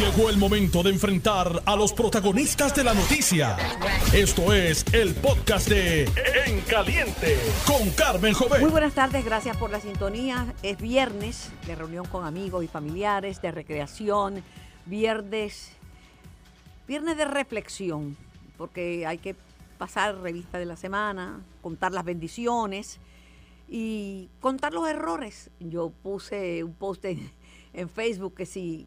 Llegó el momento de enfrentar a los protagonistas de la noticia. Esto es el podcast de En Caliente con Carmen Jovet. Muy buenas tardes, gracias por la sintonía. Es viernes de reunión con amigos y familiares, de recreación, viernes, viernes de reflexión, porque hay que pasar revista de la semana, contar las bendiciones y contar los errores. Yo puse un post en, en Facebook que si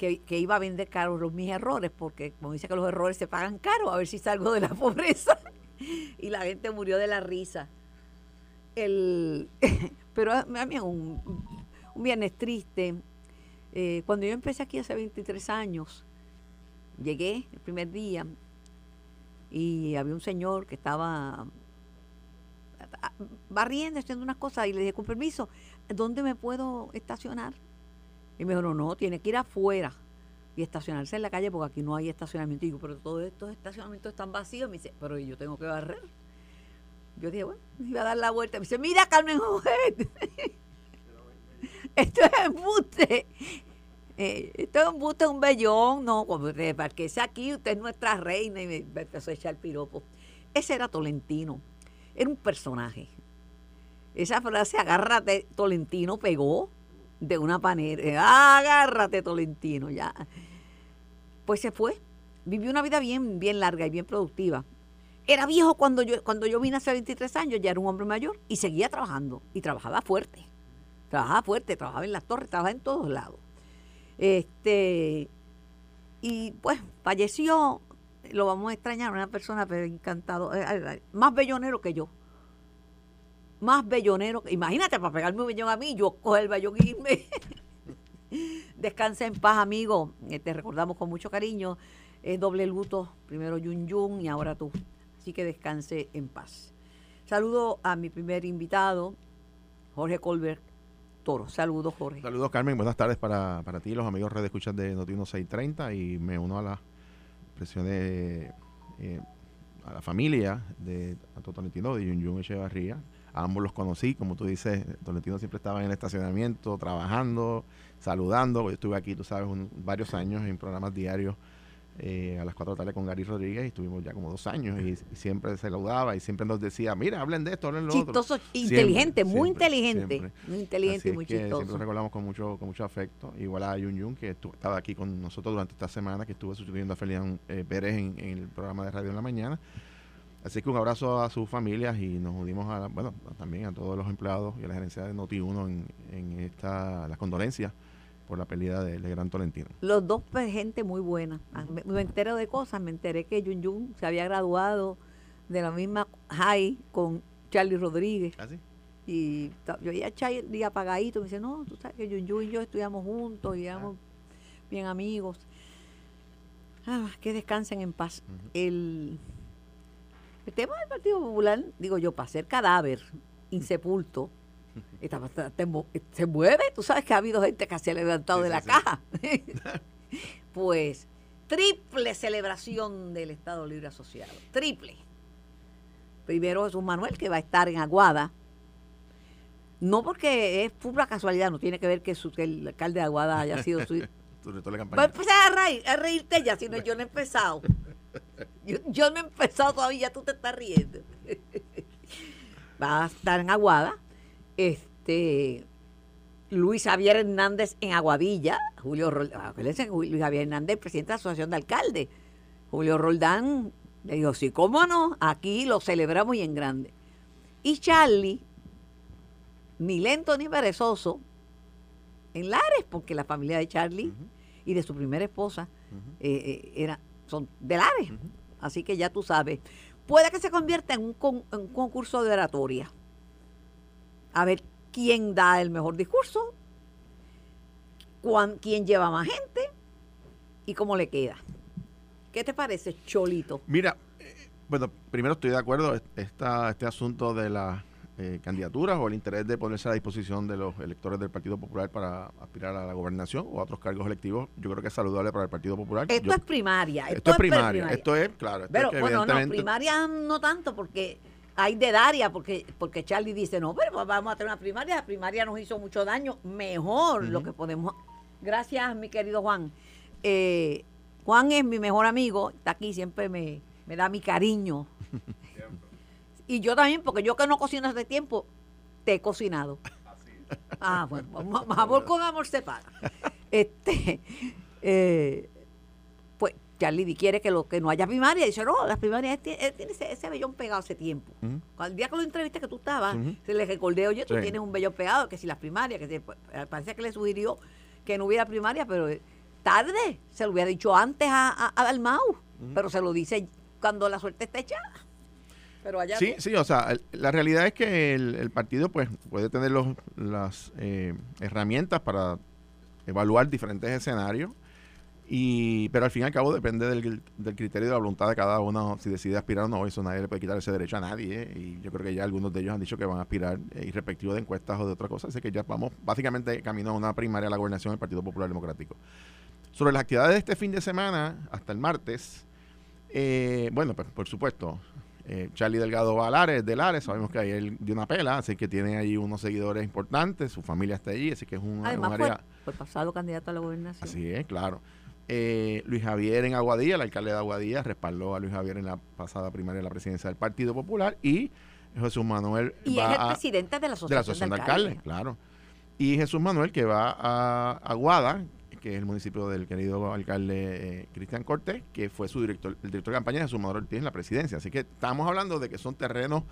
que, iba a vender caro los, mis errores, porque como dice que los errores se pagan caro, a ver si salgo de la pobreza. y la gente murió de la risa. El, pero a mí un, un viernes triste. Eh, cuando yo empecé aquí hace 23 años, llegué el primer día y había un señor que estaba barriendo, haciendo unas cosas, y le dije, con permiso, ¿dónde me puedo estacionar? Y me dijo, no, no, tiene que ir afuera y estacionarse en la calle porque aquí no hay estacionamiento. Y digo, pero todos estos estacionamientos están vacíos. Me dice, pero yo tengo que barrer. Yo dije, bueno, iba a dar la vuelta. Me dice, mira, Carmen Jovet. esto es embuste. Eh, esto es embuste, un bellón. No, para que sea aquí, usted es nuestra reina. Y me, me empezó a echar piropo. Ese era Tolentino. Era un personaje. Esa frase, agárrate, Tolentino pegó de una panera. Agárrate, Tolentino, ya. Pues se fue. Vivió una vida bien, bien larga y bien productiva. Era viejo cuando yo, cuando yo vine hace 23 años, ya era un hombre mayor y seguía trabajando. Y trabajaba fuerte. Trabajaba fuerte, trabajaba en las torres, trabajaba en todos lados. Este, y pues falleció, lo vamos a extrañar, una persona encantado, más bellonero que yo más bellonero. Imagínate, para pegarme un bellón a mí, yo coger el bellón y irme. Descansa en paz, amigo. Eh, te recordamos con mucho cariño. Es doble luto. Primero Yun Yun y ahora tú. Así que descanse en paz. Saludo a mi primer invitado, Jorge Colbert Toro. Saludos, Jorge. Saludos, Carmen. Buenas tardes para, para ti, los amigos Red Escuchas de Notino 630. Y me uno a las presiones eh, a la familia de Antonio Tolentino, de Yun Yun Echevarría a ambos los conocí, como tú dices, Tolentino siempre estaba en el estacionamiento, trabajando, saludando. Yo estuve aquí, tú sabes, varios años en programas diarios eh, a las 4 de la tarde con Gary Rodríguez y estuvimos ya como dos años y, siempre saludaba y siempre nos decía, mira, hablen de esto, hablen de lo chistoso, inteligente, muy inteligente, muy inteligente y muy chistoso. Siempre recordamos con mucho, con mucho afecto. Igual a Yun Yun, que estaba aquí con nosotros durante esta semana, que estuvo sustituyendo a Felian eh, Pérez en, en el programa de radio en la mañana. Así que un abrazo a sus familias y nos unimos a, bueno, también a todos los empleados y a la gerencia de Noti1 en, en esta, las condolencias por la pérdida del de Gran Tolentino. Los dos, gente muy buena. Ah, me, me, entero de cosas, me enteré que Yun Yun se había graduado de la misma high con Charlie Rodríguez. ¿Ah, sí? Y yo ya Charlie apagadito, me dice, no, tú sabes que Yun Yun y yo estudiamos juntos y éramos ah. bien amigos. Ah, que descansen en paz. Uh -huh. El el tema del Partido Popular, digo yo, para ser cadáver insepulto, está, te, se mueve. Tú sabes que ha habido gente que se ha levantado sí, de la sí, caja. pues, triple celebración del Estado Libre Asociado. Triple. Primero Jesús Manuel, que va a estar en Aguada. No porque es pura casualidad, no tiene que ver que, su, que el alcalde de Aguada haya sido su. Va a empezar a, reír, a reírte ya, si no yo no he empezado. Yo, yo, no he empezado todavía, tú te estás riendo. Va a estar en Aguada. Este Luis Javier Hernández en Aguadilla. Julio Roldán, Luis Javier Hernández, presidente de la Asociación de Alcaldes. Julio Roldán le dijo, sí, cómo no, aquí lo celebramos y en grande. Y Charlie, ni lento ni perezoso, en Lares, porque la familia de Charlie uh -huh. y de su primera esposa uh -huh. eh, eh, era, son de Lares. Uh -huh. Así que ya tú sabes. Puede que se convierta en un, con, en un, concurso de oratoria. A ver quién da el mejor discurso, cuán, quién lleva más gente y cómo le queda. ¿Qué te parece, Cholito? Mira, eh, bueno, primero estoy de acuerdo. Esta, este asunto de la eh, candidaturas o el interés de ponerse a disposición de los electores del Partido Popular para aspirar a la gobernación o a otros cargos electivos, yo creo que es saludable para el Partido Popular. Esto yo, es primaria. Esto, esto es primaria, primaria, Esto es, claro. Esto pero es bueno, no, primaria no tanto porque hay de Daria, porque, porque Charlie dice, no, pero vamos a tener una primaria. La primaria nos hizo mucho daño. Mejor uh -huh. lo que podemos. Gracias, mi querido Juan. eh, Juan es mi mejor amigo, está aquí, siempre me, me da mi cariño. y yo también, porque yo que no cocino hace tiempo, te he cocinado. Ah, bueno, amor con amor se paga. Este, eh, pues Charlie quiere que lo que no haya primaria. Dice, no, las primarias, él tiene, él tiene ese, ese vellón pegado hace tiempo. Ujú. Al día que lo entrevisté que tú estabas, se le recordé, oye, tú Sí. tienes un vellón pegado, que si las primarias, que si- pues, parece que le sugirió que no hubiera primaria, pero eh, tarde, se lo hubiera dicho antes a, a, a Dalmau, pero se lo dice cuando la suerte está echada. Pero allá Sí, sí, o sea, la realidad es que el, el partido pues puede tener los, las eh, herramientas para evaluar diferentes escenarios, y pero al fin y al cabo depende del, del criterio de la voluntad de cada uno si decide aspirar o no, eso nadie le puede quitar ese derecho a nadie, eh, y yo creo que ya algunos de ellos han dicho que van a aspirar, eh, irrespectivo de encuestas o de otra cosa, así que ya vamos básicamente camino a una primaria a la gobernación del Partido Popular Democrático. Sobre las actividades de este fin de semana, hasta el martes, eh, bueno, pues por supuesto, eh, Charlie Delgado va a Lares, de Lares, sabemos que ahí él dio una pela, así que tiene ahí unos seguidores importantes, su familia está allí, así que es un, Además un área... fue pasado candidato a la gobernación. Así es, claro. Eh, Luis Javier en Aguadilla, el alcalde de Aguadilla, respaldó a Luis Javier en la pasada primaria de la presidencia del Partido Popular y Jesús Manuel Y va es el a- presidente de la de la Asociación de de Alcaldes. Alcaldes, claro. Y Jesús Manuel que va a Aguada, que es el municipio del querido alcalde eh, Cristian Cortés, que fue su director, el director de campaña de Jesús Manuel Ortiz en la presidencia. Así que estamos hablando de que son terrenos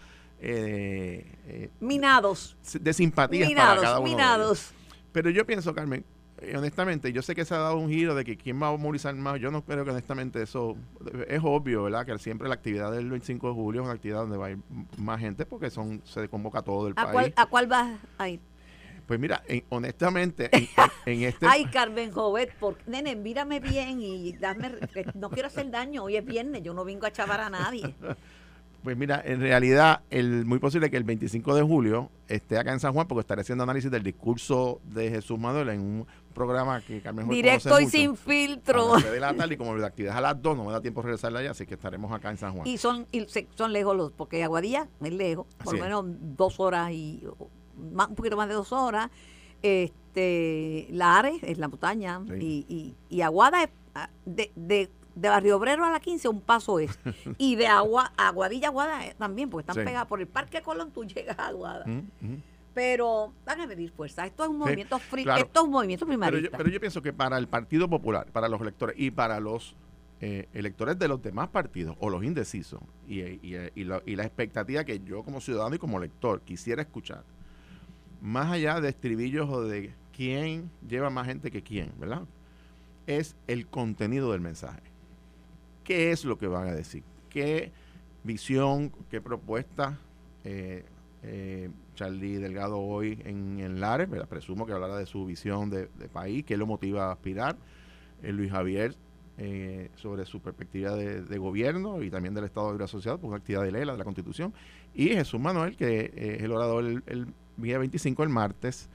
eh, eh, Minados. de simpatía para cada Minados, uno de ellos. minados. Pero yo pienso, Carmen, eh, honestamente, yo sé que se ha dado un giro de que quién va a movilizar más. Yo no creo que honestamente eso es obvio, ¿verdad? Que siempre la actividad del 25 de julio es una actividad donde va a ir más gente porque son se convoca todo el ¿A país. cuál, ¿A cuál vas a ir? Pues mira, en- honestamente, en, en este... Ay, Carmen Jovet, por, nene, mírame bien y dame, no quiero hacer daño. Hoy es viernes, yo no vengo a chavar a nadie. Pues mira, en realidad, el, muy posible que el 25 de julio esté acá en San Juan porque estaré haciendo análisis del discurso de Jesús Manuel en un programa que Carmen Jovet Directo y mucho, sin a filtro. tres de la tarde y como la actividad es a las 2, no me da tiempo de regresar allá, así que estaremos acá en San Juan. Y son, y son lejos los, porque Aguadilla es lejos, por lo menos dos horas y más, un poquito más de dos horas. Este, Lares es la montaña Sí. y, y, y Aguada es ah, de, de, de Barrio Obrero a la 15 un paso es. y de Agua, Aguadilla Aguada eh, también, porque están Sí. pegadas por el Parque Colón, tú llegas a Aguada. Ujú, ujú. Pero van a medir fuerza. Esto es un movimiento claro. esto es un movimiento Pero primarista. yo, pero yo pienso que para el Partido Popular, para los electores y para los eh, electores de los demás partidos o los indecisos y, y- y la, y la expectativa que yo como ciudadano y como lector quisiera escuchar, más allá de estribillos o de quién lleva más gente que quién, ¿verdad? Es el contenido del mensaje. ¿Qué es lo que van a decir? ¿Qué visión, qué propuesta eh, eh, Charlie Delgado hoy en, en Lares? ¿verdad? Presumo que hablará de su visión de, país, qué lo motiva a aspirar. Eh, Luis Javier eh, sobre su perspectiva de, gobierno y también del Estado de Libre Asociado, por una actividad de Lela, de la Constitución. Y Jesús Manuel, que es el orador el día 25, el martes,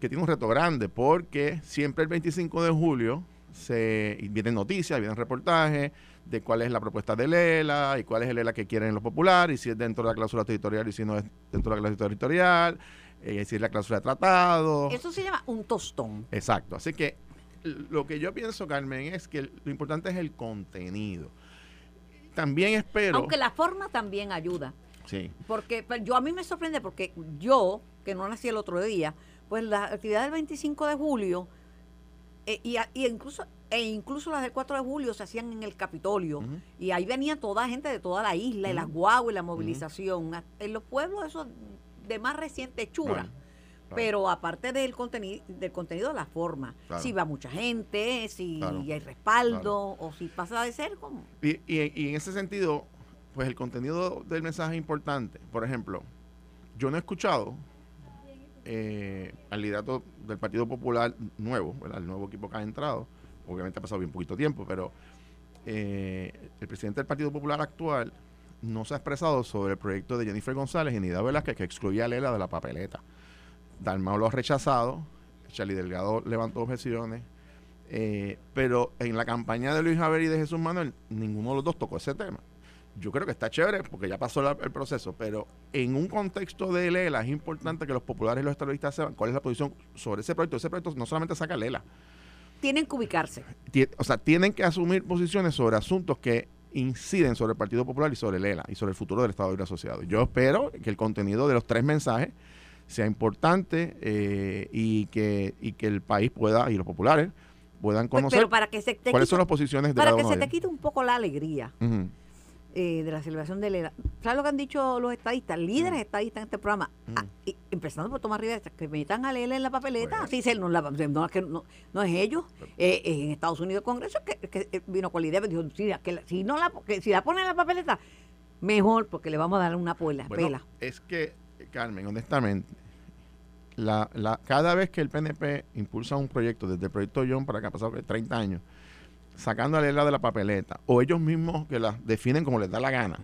que tiene un reto grande, porque siempre el 25 de julio se vienen noticias, vienen reportajes de cuál es la propuesta de Lela y cuál es el Lela que quieren los populares, y si es dentro de la cláusula territorial y si no es dentro de la cláusula territorial, eh, si es la cláusula de tratado. Eso se llama un tostón. Exacto. Así que lo que yo pienso, Carmen, es que lo importante es el contenido. También espero. Aunque la forma también ayuda. Sí. Porque pero yo a mí me sorprende porque yo, que no nací el otro día, pues la actividad del 25 de julio eh, y, y incluso e incluso las del 4 de julio se hacían en el Capitolio y ahí venía toda gente de toda la isla y Ujú. las guaguas y la movilización. En los pueblos eso de más reciente chura. Pero aparte del contenido, del contenido, la forma. Claro. Si va mucha gente, si Claro. hay respaldo, o si pasa de ser como. Y, y- y en ese sentido, pues el contenido del mensaje es importante. Por ejemplo, yo no he escuchado eh, al liderato del Partido Popular nuevo, el nuevo equipo que ha entrado. Obviamente ha pasado bien poquito tiempo, pero eh, el presidente del Partido Popular actual no se ha expresado sobre el proyecto de Jennifer González y Nida Velázquez que excluía a Lela de la papeleta. Dalmau lo ha rechazado, Charlie Delgado levantó objeciones, eh, pero en la campaña de Luis Javier y de Jesús Manuel, ninguno de los dos tocó ese tema. Yo creo que está chévere porque ya pasó la- el proceso, pero en un contexto de Lela es importante que los populares y los estadistas sepan cuál es la posición sobre ese proyecto. Ese proyecto no solamente saca Lela, tienen que ubicarse. O sea, tienen que asumir posiciones sobre asuntos que inciden sobre el Partido Popular y sobre el ELA y sobre el futuro del Estado Libre Asociado. Yo espero que el contenido de los tres mensajes sea importante eh, y, que, y que el país pueda, y los populares, puedan pues, conocer para que se cuáles son las posiciones de Para que se te quite un poco la alegría. Eh, de la celebración de ELA. ¿Sabes lo que han dicho los estadistas, líderes estadistas en este programa? Ah, empezando por Tomás Rivera, que metan a ELA en la papeleta. Pues. Sí, no, no, no, es ellos. Eh, en Estados Unidos el Congreso que, vino con la idea, dijo, que, si, no la, que, si la ponen en la papeleta, mejor, porque le vamos a dar una pela. pela. Es que, Carmen, honestamente, la, la, cada vez que el PNP impulsa un proyecto, desde el proyecto John para que ha pasado 30 años, sacando a la de la papeleta, o ellos mismos que la definen como les da la gana,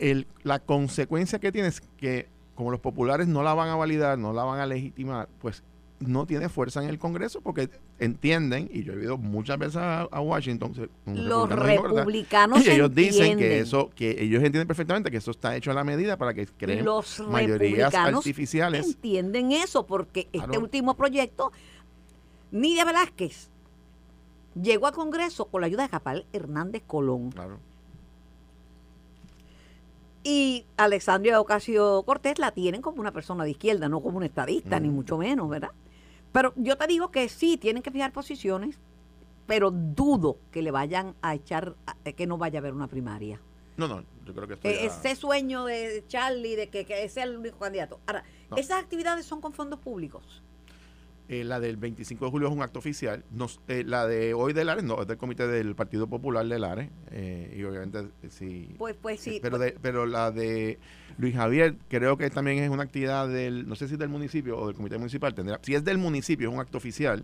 el, la consecuencia que tiene es que como los populares no la van a validar, no la van a legitimar, pues no tiene fuerza en el Congreso porque entienden, y yo he ido muchas veces a, Washington, los republicanos y ellos dicen que eso, que ellos entienden perfectamente que eso está hecho a la medida para que creen los mayorías artificiales. Entienden eso porque este último proyecto, Nidia Velázquez llegó al Congreso con la ayuda de Capal Hernández Colón. Claro. Y Alexandria Ocasio Cortés la tienen como una persona de izquierda, no como un estadista, ni mucho menos, ¿verdad? Pero yo te digo que sí, tienen que fijar posiciones, pero dudo que le vayan a echar, que no vaya a haber una primaria. No, no, yo creo que esto e-, Ese sueño de Charlie de que, que sea el único candidato. Ahora, esas actividades son con fondos públicos. Eh, la del 25 de julio es un acto oficial. Eh, la de hoy de Lares no, es del comité del Partido Popular de Lares. Eh, y obviamente sí. Pues, pues sí. pero, pues de, pero la de Luis Javier creo que también es una actividad del, no sé si del municipio o del comité municipal. Tendrá, si es del municipio, es un acto oficial,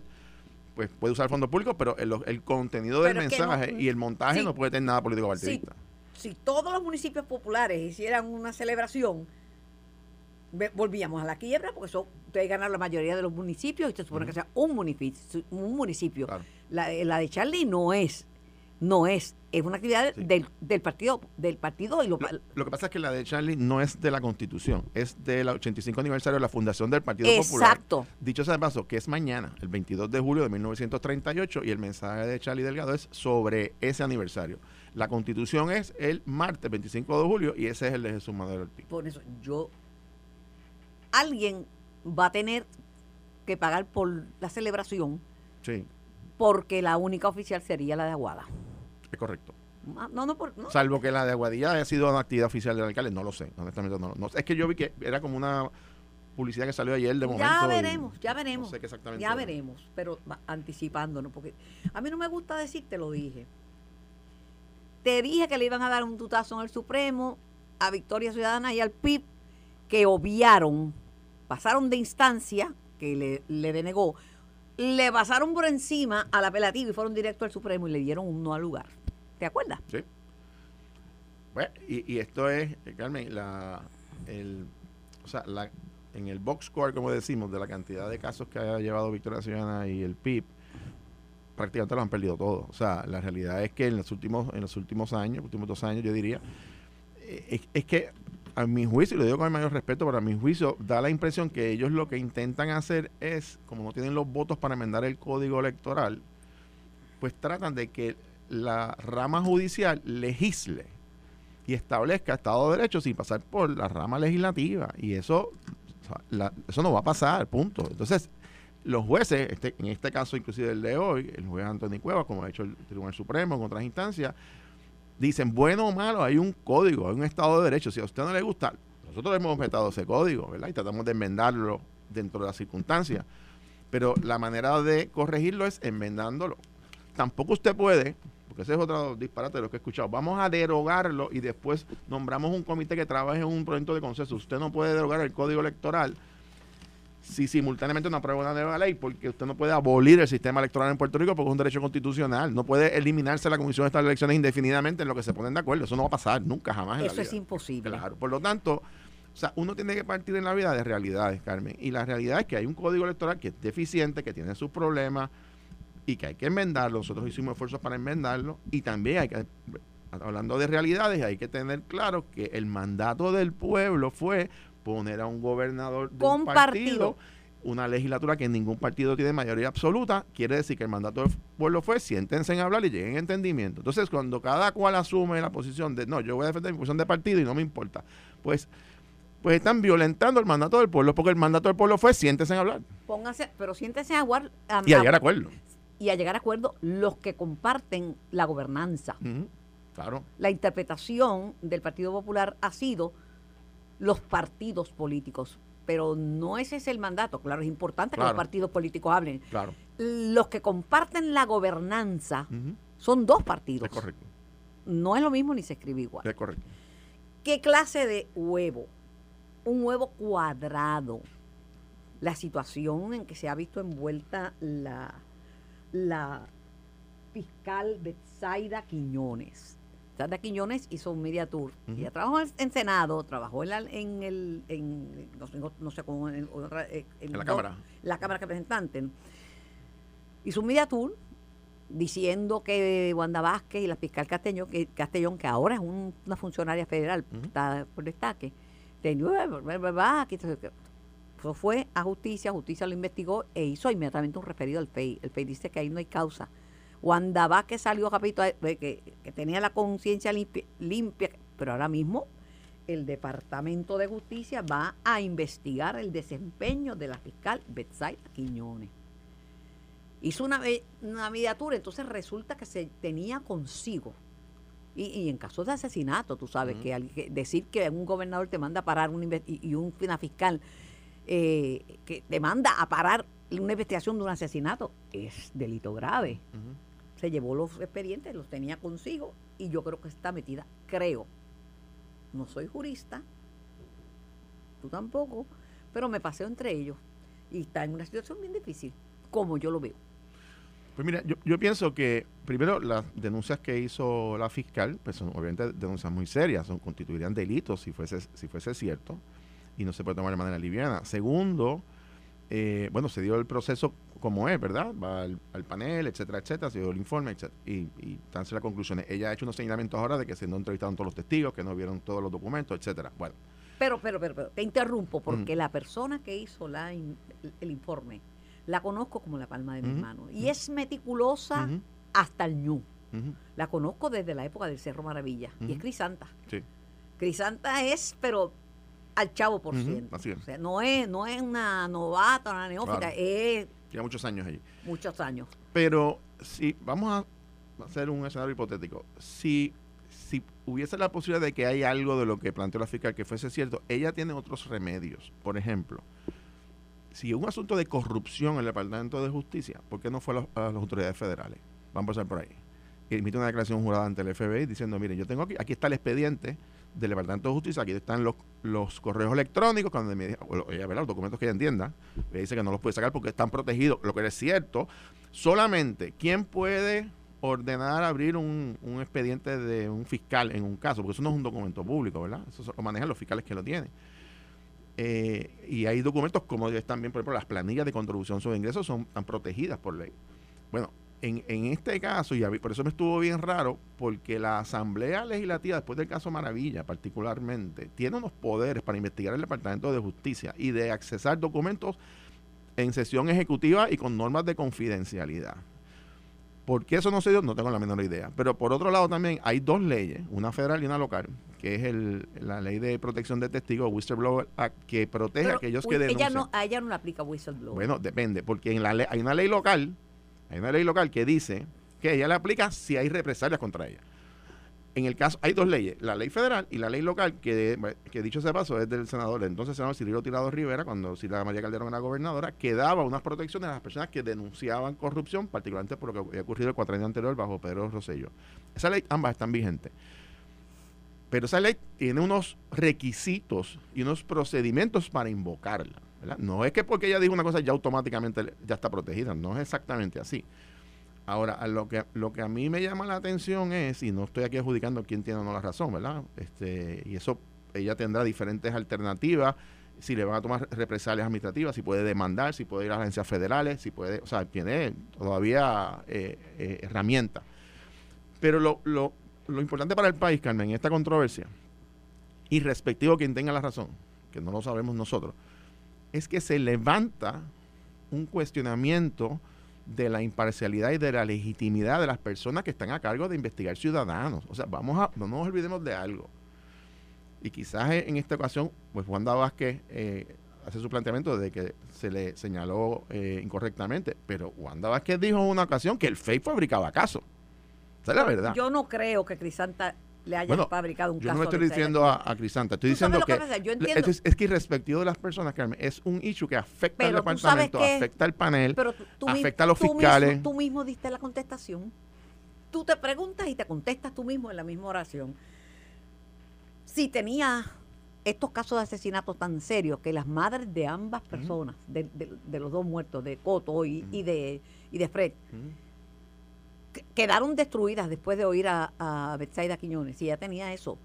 pues puede usar fondos públicos, pero el, contenido del mensaje y el montaje no puede tener nada político partidista. si todos los municipios populares hicieran una celebración volvíamos a la quiebra, porque eso ustedes ganar la mayoría de los municipios y se supone que sea un municipio. Un municipio. La, de Charlie no es, no es, es una actividad del, del, partido, del partido y lo, lo, que pasa es que la de Charlie no es de la Constitución, es del 85 aniversario de la fundación del Partido Popular. Exacto. Dicho sea de paso, que es mañana, el 22 de julio de 1938, y el mensaje de Charlie Delgado es sobre ese aniversario. La Constitución es el martes 25 de julio y ese es el de Jesús Madero Ortiz. Por eso yo alguien va a tener que pagar por la celebración. Sí. Porque la única oficial sería la de Aguada. Es correcto. No, no, Salvo que la de Aguadilla haya sido una actividad oficial del alcalde, no lo sé, honestamente no, no. Es que yo vi que era como una publicidad que salió ayer de momento. Ya veremos, ya veremos. ya veremos, pero anticipándonos, porque a mí no me gusta decir, te lo dije. Te dije que le iban a dar un tutazo en el Supremo, a Victoria Ciudadana y al PIB, que obviaron pasaron de instancia, que le, le denegó, le pasaron por encima al apelativo y fueron directo al Supremo y le dieron un no al lugar. ¿Te acuerdas? Sí. Bueno, y, y esto es, eh, Carmen, la, el, o sea, la, en el box score, como decimos, de la cantidad de casos que ha llevado Victoria Ciudadana y el PIB, prácticamente lo han perdido todo. O sea, la realidad es que en los últimos, en los últimos años, últimos dos años, yo diría, eh, es que a mi juicio, y lo digo con el mayor respeto, pero a mi juicio da la impresión que ellos lo que intentan hacer es, como no tienen los votos para enmendar el código electoral, pues tratan de que la rama judicial legisle y establezca Estado de Derecho sin pasar por la rama legislativa. Y eso, eso no va a pasar, punto. Entonces, los jueces, este, en este caso inclusive el de hoy, el juez Antonio Cueva, como ha hecho el Tribunal Supremo en otras instancias, dicen, bueno o malo, hay un código, hay un Estado de Derecho. Si a usted no le gusta, nosotros hemos respetado ese código, ¿verdad? Y tratamos de enmendarlo dentro de las circunstancias. Pero la manera de corregirlo es enmendándolo. Tampoco usted puede, porque ese es otro disparate de lo que he escuchado, vamos a derogarlo y después nombramos un comité que trabaje en un proyecto de consenso. Usted no puede derogar el código electoral si simultáneamente no aprueba una nueva ley, porque usted no puede abolir el sistema electoral en Puerto Rico porque es un derecho constitucional. No puede eliminarse la Comisión de estas elecciones indefinidamente en lo que se ponen de acuerdo. Eso no va a pasar nunca, jamás. Eso es imposible. Claro. Por lo tanto, o sea, uno tiene que partir en la vida de realidades, Carmen. Y la realidad es que hay un código electoral que es deficiente, que tiene sus problemas y que hay que enmendarlo. Nosotros hicimos esfuerzos para enmendarlo y también hay que, hablando de realidades, hay que tener claro que el mandato del pueblo fue poner a un gobernador de un partido una legislatura que ningún partido tiene mayoría absoluta, quiere decir que el mandato del pueblo fue siéntense en hablar y lleguen a entendimiento. Entonces, cuando cada cual asume la posición de no, yo voy a defender mi posición de partido y no me importa, pues pues están violentando el mandato del pueblo, porque el mandato del pueblo fue siéntese en hablar. Póngase, pero siéntese a hablar. A, y a llegar a acuerdo. Y a llegar a acuerdo los que comparten la gobernanza. claro. La interpretación del Partido Popular ha sido los partidos políticos pero no ese es el mandato. Claro, es importante que los partidos políticos hablen. Claro. Los que comparten la gobernanza son dos partidos. Es correcto. No es lo mismo ni se escribe igual. Es correcto. ¿Qué clase de huevo? Un huevo cuadrado. La situación en que se ha visto envuelta la, la fiscal Betsaida Quiñones Sandra Quiñones hizo un media tour. Ella trabajó en, Senado, trabajó en, en el, en, no, sé, cómo, en, eh, en, la Cámara. La Cámara de Representantes. Hizo un media tour diciendo que Wanda Vázquez y la fiscal Castellón, que, Castellón, que ahora es una funcionaria federal, está por destaque, eso fue a justicia, justicia lo investigó e hizo inmediatamente un referido al FEI. El FEI dice que ahí no hay causa Wanda que salió rapidito, eh, que, que tenía la conciencia limpia, pero ahora mismo el Departamento de Justicia va a investigar el desempeño de la fiscal Betsaida Quiñones. Hizo una, una mediatura, entonces resulta que se tenía consigo. Y, en casos de asesinato, tú sabes que, decir que un gobernador te manda a parar y, un, una fiscal eh, que te manda a parar una investigación de un asesinato es delito grave se llevó los expedientes, los tenía consigo y yo creo que está metida, creo. No soy jurista, tú tampoco, pero me paseo entre ellos y está en una situación bien difícil, como yo lo veo. Pues mira, yo, yo pienso que primero las denuncias que hizo la fiscal, pues son obviamente denuncias muy serias, son, constituirían delitos si fuese, si fuese cierto y no se puede tomar de manera liviana. Segundo, eh, bueno, se dio el proceso como es, ¿verdad? Va al, panel, etcétera, etcétera, se dio el informe, etcétera, y, y las conclusiones. Ella ha hecho unos señalamientos ahora de que se no entrevistaron todos los testigos, que no vieron todos los documentos, etcétera. Bueno. Pero, pero, pero, pero te interrumpo, porque la persona que hizo la el, informe la conozco como la palma de mi mano. Y es meticulosa hasta el ñu. La conozco desde la época del Cerro Maravilla. Y es Crisanta. Sí. Crisanta es, pero al chavo por ciento. O sea, no es, no es una novata, una neófita, es... Tiene muchos años allí. Muchos años. Pero si vamos a hacer un escenario hipotético, si, si hubiese la posibilidad de que hay algo de lo que planteó la fiscal que fuese cierto, ella tiene otros remedios. Por ejemplo, si un asunto de corrupción en el Departamento de Justicia, ¿por qué no fue a, las autoridades federales? Vamos a pasar por ahí. Emite una declaración jurada ante el FBI diciendo, mire, yo tengo aquí, aquí está el expediente del Departamento de Justicia, aquí están los, los correos electrónicos, cuando me ella los documentos que ella entienda, me dice que no los puede sacar porque están protegidos, lo que es cierto, solamente quién puede ordenar abrir un, un, expediente de un fiscal en un caso, porque eso no es un documento público, ¿verdad? Eso lo manejan los fiscales que lo tienen. Eh, y hay documentos como también, por ejemplo, las planillas de contribución sobre ingresos son, están protegidas por ley. Bueno, en, este caso, y por eso me estuvo bien raro, porque la Asamblea Legislativa, después del caso Maravilla particularmente, tiene unos poderes para investigar el Departamento de Justicia y de accesar documentos en sesión ejecutiva y con normas de confidencialidad. ¿Por qué eso no se dio? No tengo la menor idea. Pero por otro lado también hay dos leyes, una federal y una local, que es el, la ley de protección de testigos, Whistleblower Act, que protege a aquellos que denuncian. Ella no, a ella no le aplica Whistleblower. Bueno, depende, porque en la ley, hay una ley local hay una ley local que dice que ella le aplica si hay represalias contra ella. En el caso, hay dos leyes, la ley federal y la ley local, que, dicho sea paso es del senador, entonces senador Cirilo Tirado Rivera, cuando Silvia María Calderón era gobernadora, que daba unas protecciones a las personas que denunciaban corrupción, particularmente por lo que había ocurrido el cuatro años anterior bajo Pedro Rosello. Esa ley, ambas están vigentes. Pero esa ley tiene unos requisitos y unos procedimientos para invocarla. No es que porque ella dijo una cosa ya automáticamente ya está protegida, no es exactamente así. Ahora, lo que, lo que a mí me llama la atención es, y no estoy aquí adjudicando quién tiene o no la razón, ¿verdad? Este, y eso, ella tendrá diferentes alternativas, si le van a tomar represalias administrativas, si puede demandar, si puede ir a las agencias federales, si puede, o sea, tiene todavía eh, eh, herramientas. Pero lo, lo, lo importante para el país, Carmen, en esta controversia, y respectivo a quien tenga la razón, que no lo sabemos nosotros, es que se levanta un cuestionamiento de la imparcialidad y de la legitimidad de las personas que están a cargo de investigar ciudadanos. O sea, vamos a, no nos olvidemos de algo. Y quizás en esta ocasión, pues Juan Vázquez eh, hace su planteamiento de que se le señaló eh, incorrectamente, pero Wanda Vázquez dijo en una ocasión que el FEI fabricaba caso. Esa es la verdad. Yo no creo que Crisanta le haya fabricado un yo caso. Yo no estoy diciendo a, Crisanta, estoy diciendo que, es, que irrespectivo de las personas, Carmen, es un issue que afecta al departamento, afecta al panel, afecta a los fiscales. tú mismo diste la contestación. Tú te preguntas y te contestas tú mismo en la misma oración. Si tenía estos casos de asesinatos tan serios que las madres de ambas personas, de, los dos muertos, de Coto y, de, y de Fred, quedaron destruidas después de oír a, a Betsaida Quiñones. Y ya tenía eso.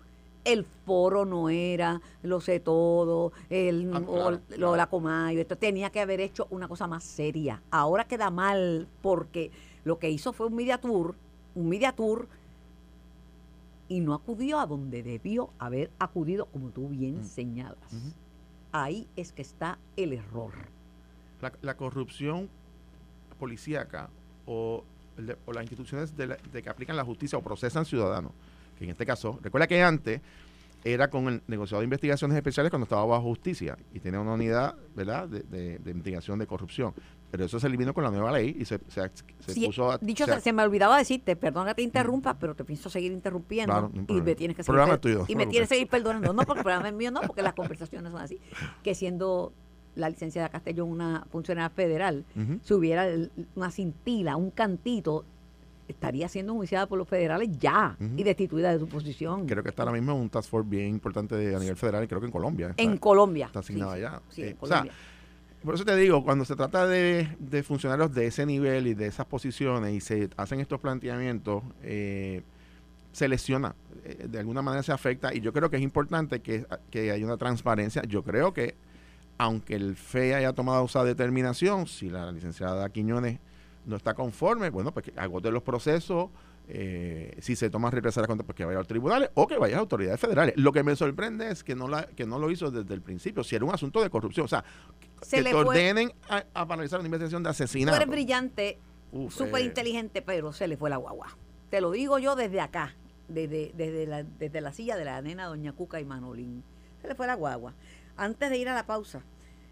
El foro no era, lo sé todo, el, ah, lo, la Comayo, esto tenía que haber hecho una cosa más seria. Ahora queda mal porque lo que hizo fue un media tour, un media tour y no acudió a donde debió haber acudido, como tú bien mm. señalas. Ahí es que está el error. La, corrupción policíaca o, las instituciones de, de, que aplican la justicia o procesan ciudadanos, que en este caso, recuerda que antes era con el negociado de investigaciones especiales cuando estaba bajo justicia y tenía una unidad ¿verdad? De, de investigación de corrupción. Pero eso se eliminó con la nueva ley y se, se, puso... dicho, se, me olvidaba decirte, perdón que te interrumpa, pero te pienso seguir interrumpiendo y me tienes que seguir... y me tienes que seguir perdonando. No, porque el programa es mío, no, porque las conversaciones son así. Que siendo la licenciada Castellón una funcionaria federal, si hubiera una cintila, un cantito, estaría siendo enjuiciada por los federales ya y destituida de su posición. Creo que está ahora mismo un task force bien importante a nivel federal y creo que en Colombia. en Colombia. Está asignada ya. Sí, en Colombia. Por eso te digo, cuando se trata de, funcionarios de ese nivel y de esas posiciones y se hacen estos planteamientos, eh, se lesiona, eh, de alguna manera se afecta y yo creo que es importante que, que haya una transparencia. Yo creo que aunque el FE haya tomado esa determinación, si la licenciada Quiñones no está conforme, bueno, pues que agote los procesos, eh, si se toma represalias contra, pues que vaya a los tribunales o que vaya a autoridades federales. Lo que me sorprende es que no la, que no lo hizo desde el principio, si era un asunto de corrupción, o sea, que te ordenen a, paralizar una investigación de asesinato. Tú eres brillante, súper eh. inteligente, pero se le fue la guagua. Te lo digo yo desde acá, desde, desde, la, desde la silla de la nena Doña Cuca y Manolín. Se le fue la guagua. Antes de ir a la pausa,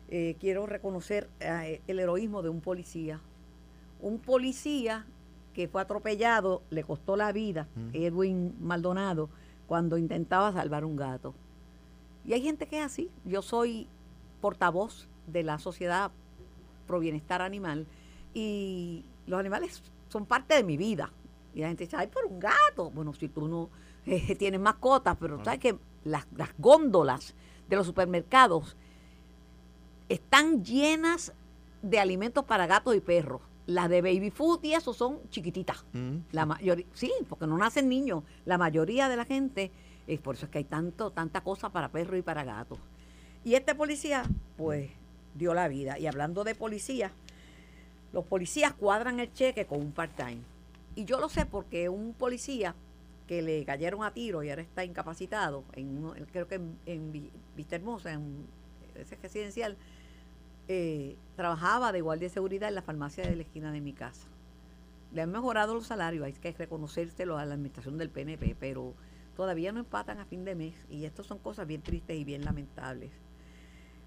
eh, quiero reconocer el heroísmo de un policía. Un policía que fue atropellado, le costó la vida, Edwin Maldonado, cuando intentaba salvar un gato. Y hay gente que es así. Yo soy portavoz de la Sociedad Pro Bienestar Animal y los animales son parte de mi vida. Y la gente dice, ay, por un gato. Bueno, si tú no eh, tienes mascotas, pero sabes que las, las góndolas de los supermercados están llenas de alimentos para gatos y perros. Las de baby food y eso son chiquititas. Mm. La mayoría, sí, porque no nacen niños. La mayoría de la gente, es por eso es que hay tanto, tanta cosa para perros y para gatos. Y este policía, pues, dio la vida. Y hablando de policía, los policías cuadran el cheque con un part-time. Y yo lo sé porque un policía que le cayeron a tiro y ahora está incapacitado, en creo que en, en Vista Hermosa, en ese residencial, eh, trabajaba de guardia de seguridad en la farmacia de la esquina de mi casa. Le han mejorado los salarios, hay que reconocérselo a la administración del PNP, pero todavía no empatan a fin de mes y esto son cosas bien tristes y bien lamentables.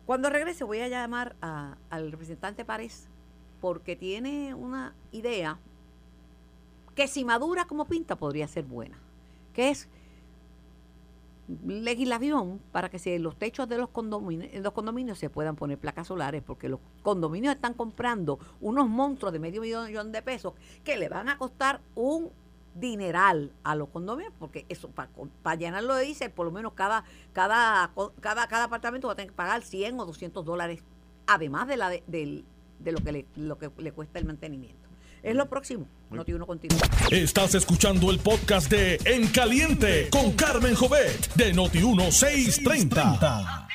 Cuando regrese voy a llamar al representante Párez porque tiene una idea que si madura como pinta podría ser buena, que es legislación para que si los techos de los condominios, los condominios se puedan poner placas solares, porque los condominios están comprando unos monstruos de medio millón de pesos que le van a costar un dineral a los condominios, porque eso para llenarlo de diésel, por lo menos cada, cada, cada, cada apartamento va a tener que pagar 100 o 200 dólares, además de, la de, de lo, que le, lo que le cuesta el mantenimiento. Es lo próximo. Noti uno continúa. Estás escuchando el podcast de En Caliente con Carmen Jovet de Noti 1630.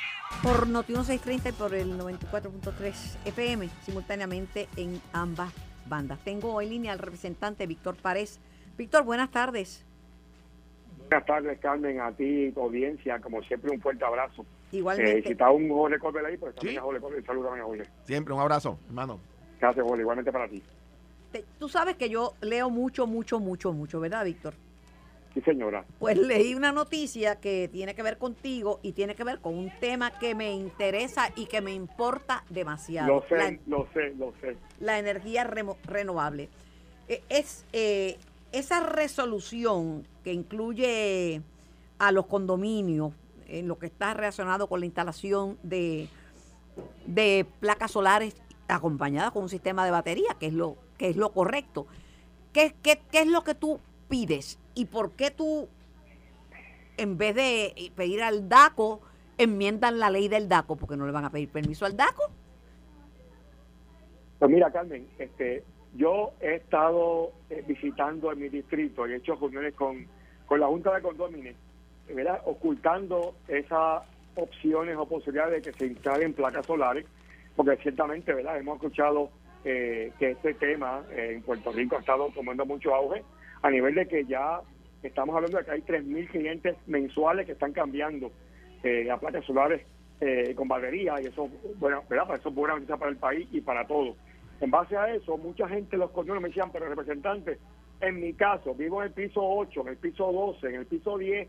Por Noti 1630 y por el 94.3 FM, simultáneamente en ambas bandas. Tengo en línea al representante Víctor Párez. Víctor, buenas tardes. Buenas tardes, Carmen, a ti, audiencia. Como siempre, un fuerte abrazo. Igualmente. Eh, si está un Jorge Corbel ahí, pues también Sí. a Jorge Corbel, salúdame a Jorge. Siempre un abrazo, hermano. Gracias, Jorge, igualmente para ti. Te- Tú sabes que yo leo mucho, mucho, mucho, mucho, ¿verdad, Víctor? Sí, señora. Pues leí una noticia que tiene que ver contigo y tiene que ver con un tema que me interesa y que me importa demasiado. Lo sé, La- lo sé, lo sé. la energía remo- renovable. Eh, Es eh, esa resolución que incluye a los condominios en lo que está relacionado con la instalación de, de placas solares acompañadas con un sistema de batería, que es lo, que es lo correcto. ¿Qué, qué, qué es lo que tú pides? ¿Y por qué tú, en vez de pedir al DACO, enmiendan la ley del DACO? Porque no le van a pedir permiso al DACO. Pues mira, Carmen, este, yo he estado eh, visitando en mi distrito he hecho reuniones con, con la Junta de Condóminos, ¿verdad? ocultando esas opciones o posibilidades de que se instalen placas solares, porque ciertamente ¿verdad? hemos escuchado eh, que este tema eh, en Puerto Rico ha estado tomando mucho auge, a nivel de que ya estamos hablando de que hay 3.000 clientes mensuales que están cambiando eh, a placas solares eh, con batería y eso, bueno, ¿verdad? Eso es buena noticia para el país y para todos. En base a eso, mucha gente, los condones me decían, pero representantes, en mi caso, vivo en el piso 8, en el piso 12, en el piso 10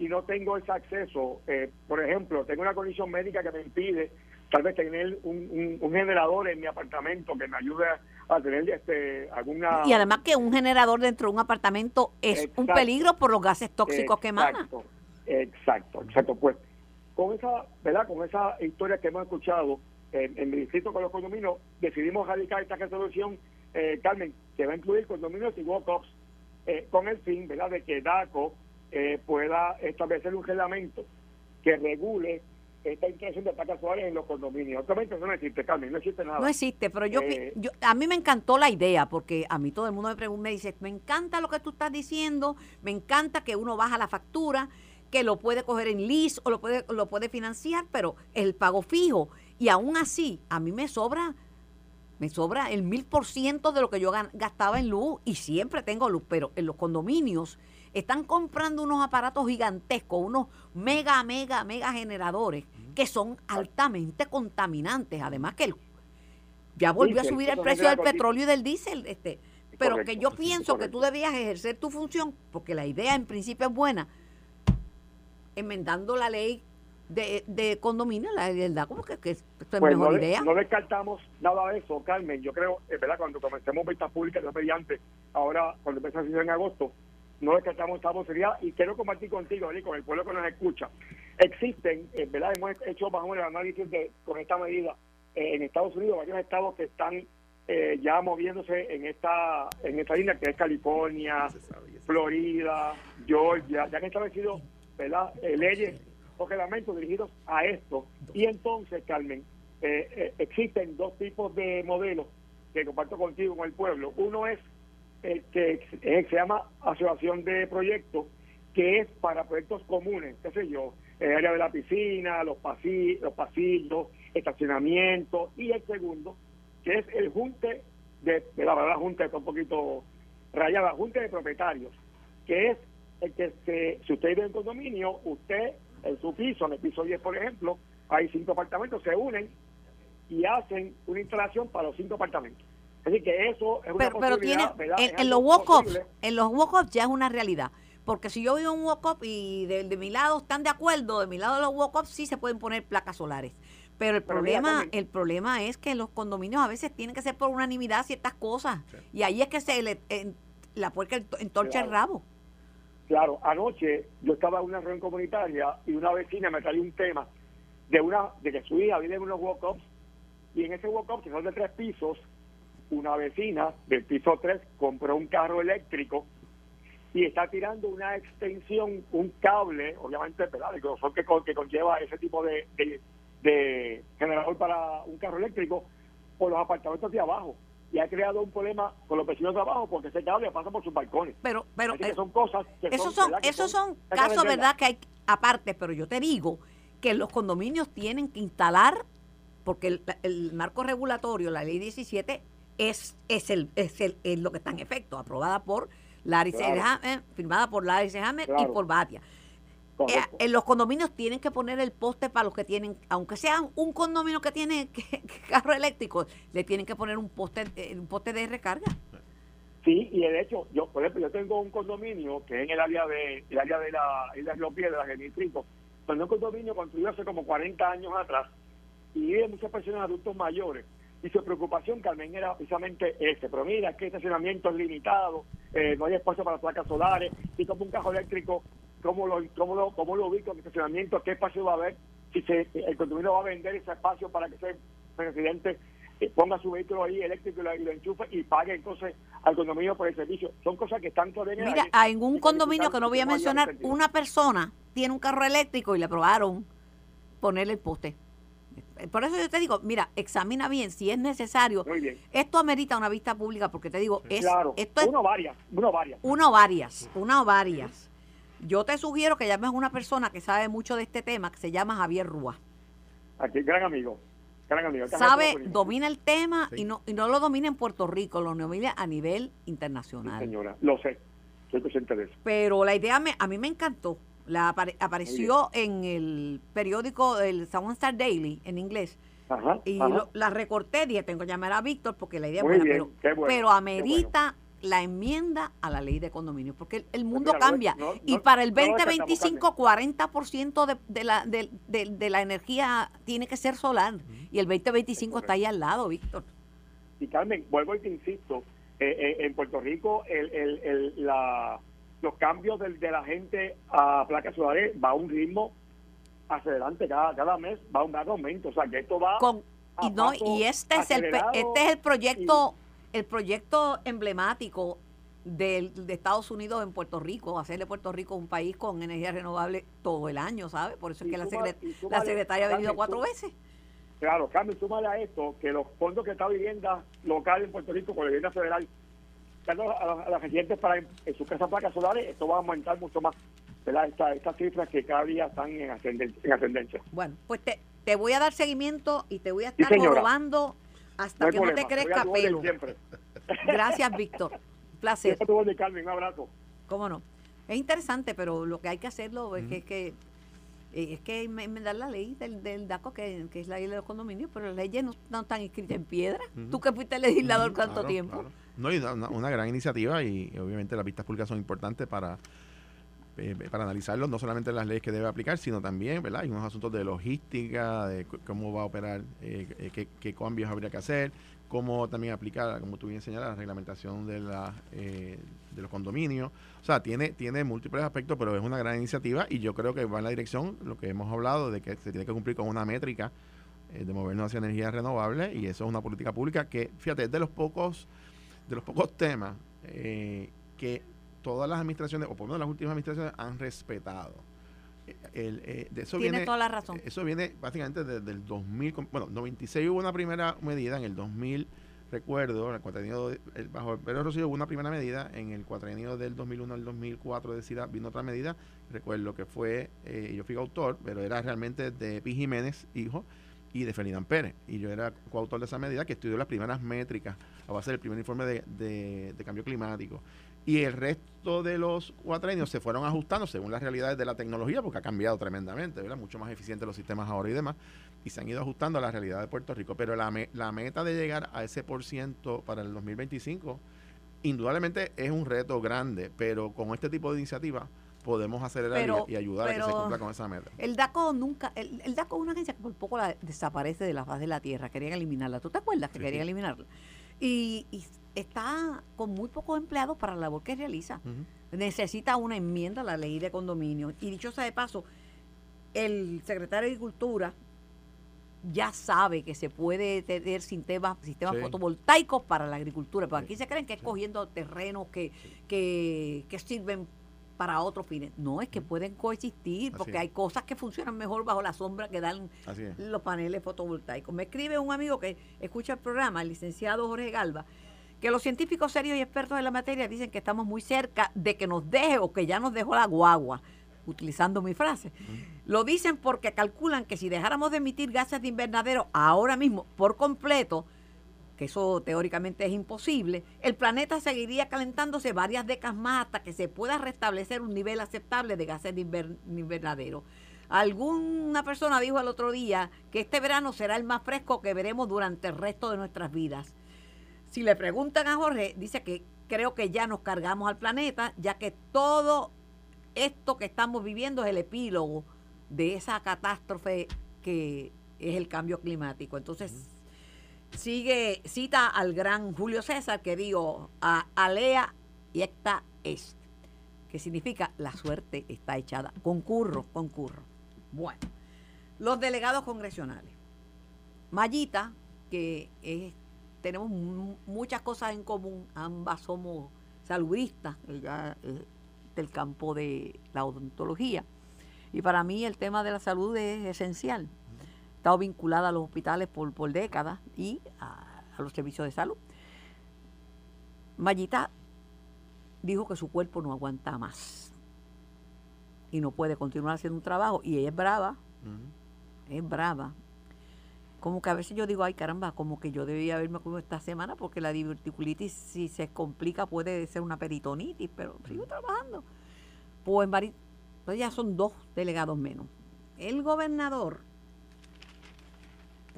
y no tengo ese acceso. Eh, por ejemplo, tengo una condición médica que me impide tal vez tener un, un- un generador en mi apartamento que me ayude a tener este alguna... Y además que un generador dentro de un apartamento es un peligro por los gases tóxicos que emana. Exacto, exacto, exacto. Pues con esa, ¿verdad? Con esa historia que hemos escuchado en, en mi distrito con los condominios, decidimos radicar esta resolución, eh, Carmen, que va a incluir condominios y walk-ups, eh, con el fin, ¿verdad?, de que DACO eh, pueda establecer un reglamento que regule esta instalación de solares en los condominios. Eso no existe, Carmen, no existe nada. No existe, pero yo, Eh, yo- a mí me encantó la idea porque a mí todo el mundo me pregunta, me dice, me encanta lo que tú estás diciendo, me encanta que uno baja la factura, que lo puede coger en lease o lo puede lo puede financiar, pero el pago fijo y aún así a mí me sobra me sobra el mil por ciento de lo que yo gastaba en luz y siempre tengo luz, pero en los condominios están comprando unos aparatos gigantescos, unos mega, mega, mega generadores que son altamente contaminantes. Además que el, ya volvió a subir el precio del petróleo y del diésel. Este, pero Correcto, que yo pienso que tú debías ejercer tu función, porque la idea en principio es buena, enmendando la ley de, de condominio, la DACO, porque que esto es Pues mejor no, idea. no descartamos nada de eso, Carmen. Yo creo, es verdad, cuando comencemos vistas públicas de mediante, ahora cuando empieza a en agosto, no descartamos esta posibilidad y quiero compartir contigo, y con el pueblo que nos escucha. Existen, eh, ¿verdad? Hemos hecho más o menos el análisis de, con esta medida eh, en Estados Unidos, varios estados que están eh, ya moviéndose en esta en esta línea, que es California, Florida, Georgia, ya han establecido ¿verdad? Eh, leyes o reglamentos dirigidos a esto. Y entonces, Carmen, eh, existen dos tipos de modelos que comparto contigo con el pueblo. Uno es el que se llama asociación de proyectos, que es para proyectos comunes, qué sé yo, el área de la piscina, los, pasillos, los pasillos, estacionamiento, y el segundo, que es el junte de, de la verdad, junta está un poquito rayada, junta de propietarios, que es el que se, si usted vive en condominio, usted en su piso, en el piso 10 por ejemplo, hay cinco apartamentos, se unen y hacen una instalación para los cinco apartamentos. Así que eso es una pero, pero tiene posibilidad, ¿verdad? en, los posible. en los walk-ups ya es una realidad porque si yo vivo en un walk-up y de, de mi lado están de acuerdo de mi lado los walk-ups sí se pueden poner placas solares. Pero el problema el problema es que los condominios a veces tienen que ser por unanimidad ciertas cosas. Y ahí es que se le en- la puerca ent- entorcha el Claro. rabo. Claro, anoche yo estaba en una reunión comunitaria y una vecina me traía un tema de una de que su hija vive en unos walk-ups y en ese walk-up, que son de tres pisos, una vecina del piso 3 compró un carro eléctrico y está tirando una extensión, un cable, obviamente, grosor que, con- que conlleva ese tipo de, de, de generador para un carro eléctrico por los apartamentos de abajo. Y ha creado un problema con los vecinos de abajo porque ese cable pasa por sus balcones. pero pero Así que eh, son cosas que esos son esos son casos verdad que hay aparte pero yo te digo que los condominios tienen que instalar porque el, el marco regulatorio la ley 17 es es el es el es lo que está en efecto aprobada por Larry Claro. Firmada por Larry Selhammer y por Batia Correcto. en los condominios tienen que poner el poste para los que tienen, aunque sea un condominio que tiene que- que carro eléctrico, le tienen que poner un poste, eh, un poste de recarga. Sí, y de hecho, yo por ejemplo, yo tengo un condominio que es en el área de el área de la isla de Río Piedras, en el distrito, pero un condominio construido hace como 40 años atrás y viven muchas personas adultos mayores. Y su preocupación, Carmen, era precisamente este. Pero mira, que estacionamiento es limitado, eh, no hay espacio para placas solares, y como un carro eléctrico, ¿cómo lo, cómo lo, cómo lo ubico en el estacionamiento? ¿Qué espacio va a haber? Si se, el condominio va a vender ese espacio para que ese residente eh, ponga su vehículo ahí eléctrico y lo, y lo enchufe y pague entonces al condominio por el servicio. Son cosas que están todavía Mira, en un condominio que no voy a mencionar, una persona tiene un carro eléctrico y le aprobaron ponerle el poste. Por eso yo te digo, mira, examina bien si es necesario. Muy bien. Esto amerita una vista pública porque te digo, es, claro, esto es uno varias, uno varias. una o varias, una o varias. Yo te sugiero que llames a una persona que sabe mucho de este tema, que se llama Javier Rúa. Aquí, gran amigo, gran amigo. Sabe, amigo, domina el tema Sí. y no y no lo domina en Puerto Rico, lo domina a nivel Sí, internacional. señora, lo sé, estoy consciente de eso. Pero la idea me, a mí me encantó. La apare- apareció en el periódico, el Sound Star Daily, en inglés. Ajá, Y ajá. lo- la recorté, dije, tengo que llamar a Víctor porque la idea Muy es buena, bien, pero, qué bueno, pero qué amerita la enmienda a la ley de condominios, porque el, el mundo mira, no- cambia. no- y no- para el no lo 2025, 40% de, de, la, de, de- de la energía tiene que ser solar. Y el 2025 está ahí al lado, Víctor. Y Carmen, vuelvo y te insisto, eh, eh, en Puerto Rico el, el, el- la, los cambios del- de, la gente a placas solares va a un ritmo acelerante cada, cada mes, va a un gran aumento. O sea, que esto va... Con, y, no, y este es el este es el proyecto el proyecto emblemático del, de Estados Unidos en Puerto Rico, hacerle Puerto Rico un país con energía renovable todo el año, ¿sabes? Por eso es que la, secret- la secretaria ha venido cuatro veces. Claro, Carmen, súmale a esto que los fondos que está vivienda local en Puerto Rico con la vivienda federal a, a los residentes para en, en sus casas placas solares, esto va a aumentar mucho más. estas cifras que cada día están en ascendencia. En ascendencia. Bueno, pues te, te voy a dar seguimiento y te voy a Sí, estar señora. robando hasta No que no te crezca pelo. Siempre. Gracias, Víctor. Un placer. Orden, Carmen, un abrazo. ¿Cómo no? Es interesante, pero lo que hay que hacerlo es que, que eh, es que enme- enmendar la ley del, del DACO, que, que es la ley de los condominios, pero las leyes no, no están escritas en piedra. Tú que fuiste legislador cuánto Claro, tiempo. claro. No, y una, gran iniciativa y, obviamente las vistas públicas son importantes para eh, para analizarlo, no solamente las leyes que debe aplicar, sino también, ¿verdad? Hay unos asuntos de logística, de cómo va a operar, eh, eh, qué, qué cambios habría que hacer, cómo también aplicar, como tú bien señalas, la reglamentación de, la, eh, de los condominios. O sea, tiene, tiene múltiples aspectos, pero es una gran iniciativa y yo creo que va en la dirección, lo que hemos hablado, de que se tiene que cumplir con una métrica de movernos hacia energías renovables y eso es una política pública que, fíjate, es de los pocos, de los pocos temas eh, que todas las administraciones, o por lo menos las últimas administraciones, han respetado. Eh, el, eh, de eso Tienes viene, toda la razón. Eso viene básicamente desde el 2000, con- bueno, 96 hubo una primera medida, en el 2000 recuerdo, el cuatrienio, de- el- bajo el Pedro Rosselló hubo una primera medida, en el cuatrienio del 2001 al 2004 de CIDA vino otra medida, recuerdo que fue, eh, yo fui autor, pero era realmente de Pi Jiménez, hijo, y de Ferdinand Pérez. Y yo era coautor de esa medida que estudió las primeras métricas a base del primer informe de, de- de cambio climático. Y el resto de los cuatrenios se fueron ajustando según las realidades de la tecnología, porque ha cambiado tremendamente, ¿verdad? Mucho más eficientes los sistemas ahora y demás, y se han ido ajustando a la realidad de Puerto Rico. Pero la, me- la meta de llegar a ese por ciento para el 2025, indudablemente es un reto grande, pero con este tipo de iniciativas podemos acelerar y- Pero- y, ayudar a que se cumpla con esa meta. El DACO nunca, el, el DACO es una agencia que por poco la desaparece de la faz de la tierra, querían eliminarla. ¿Tú te acuerdas que Sí. querían eliminarla? Y, y está con muy pocos empleados para la labor que realiza. Necesita una enmienda a la ley de condominios. Y dicho sea de paso, el secretario de Agricultura ya sabe que se puede tener sistemas, sistemas Sí. fotovoltaicos para la agricultura, pero Sí. aquí se creen que es Sí. cogiendo terrenos que, que, que sirven para otros fines. No, es que pueden coexistir, porque hay cosas que funcionan mejor bajo la sombra que dan los paneles fotovoltaicos. Me escribe un amigo que escucha el programa, el licenciado Jorge Galva, que los científicos serios y expertos en la materia dicen que estamos muy cerca de que nos deje o que ya nos dejó la guagua, utilizando mi frase. Lo dicen porque calculan que si dejáramos de emitir gases de invernadero ahora mismo por completo, que eso teóricamente es imposible, el planeta seguiría calentándose varias décadas más hasta que se pueda restablecer un nivel aceptable de gases de invernadero. Alguna persona dijo el otro día que este verano será el más fresco que veremos durante el resto de nuestras vidas. Si le preguntan a Jorge, dice que creo que ya nos cargamos al planeta, ya que todo esto que estamos viviendo es el epílogo de esa catástrofe que es el cambio climático. Entonces, sigue, cita al gran Julio César que dijo, a, alea y esta est, que significa la suerte está echada. Concurro, concurro. Bueno, los delegados congresionales. Mayita, que tenemos muchas cosas en común, ambas somos saludistas ella, del campo de la odontología. Y para mí el tema de la salud es esencial. Estado vinculada a los hospitales por, por décadas y a, los servicios de salud. Mayita dijo que su cuerpo no aguanta más y no puede continuar haciendo un trabajo. Y ella es brava, es brava. Como que a veces yo digo, ay caramba, como que yo debía haberme comido esta semana porque la diverticulitis si se complica puede ser una peritonitis, pero sigo trabajando. Pues, pues ya son dos delegados menos. El gobernador,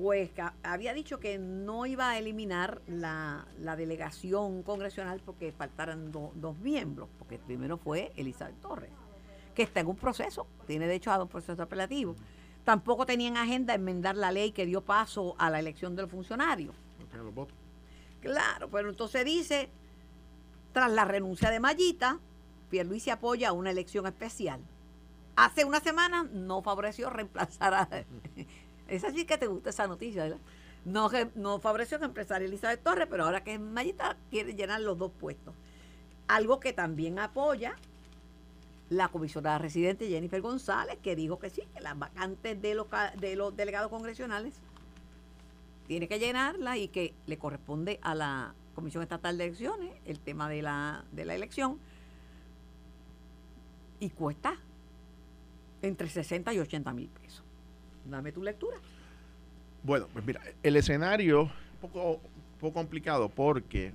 pues había dicho que no iba a eliminar la, delegación congresional porque faltaran dos miembros, porque primero fue Elizabeth Torres que está en un proceso, tiene derecho a un proceso apelativo. Tampoco tenía en agenda enmendar la ley que dio paso a la elección del funcionario. Claro, pero entonces dice, tras la renuncia de Mayita, Pierluisi apoya una elección especial. Hace una semana no favoreció reemplazar a... Es así que te gusta esa noticia, ¿verdad? No, no favoreció a empresaria Elizabeth Torres, pero ahora que es Mayita quiere llenar los dos puestos. Algo que también apoya la comisionada residente Jennifer González, que dijo que sí, que las vacantes de los, de los delegados congresionales tiene que llenarla y que le corresponde a la Comisión Estatal de Elecciones el tema de la, de la elección. Y cuesta entre 60 y 80 mil pesos. Dame tu lectura. Bueno, pues mira, el escenario un poco, poco complicado porque,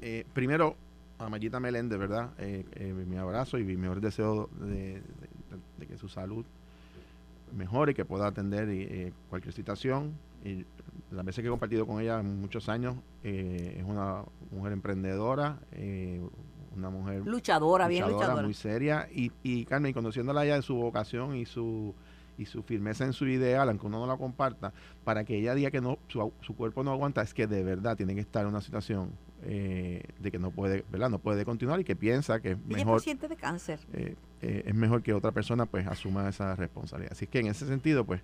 eh, primero, a Mayita Meléndez, ¿verdad? Eh, eh, mi abrazo y mi mejor deseo de, que su salud mejore, y que pueda atender eh, cualquier situación. Y las veces que he compartido con ella muchos años, es una mujer emprendedora, una mujer luchadora, bien luchadora. Muy seria. Y, y Carmen, conociéndola ya de su vocación y su y su firmeza en su ideal, aunque uno no la comparta, para que ella diga que no su, su cuerpo no aguanta, es que de verdad tiene que estar en una situación eh, de que no puede, ¿verdad? No puede continuar y que piensa que es mejor. paciente de cáncer. Eh, eh, es mejor que otra persona pues asuma esa responsabilidad. Así que en ese sentido, pues,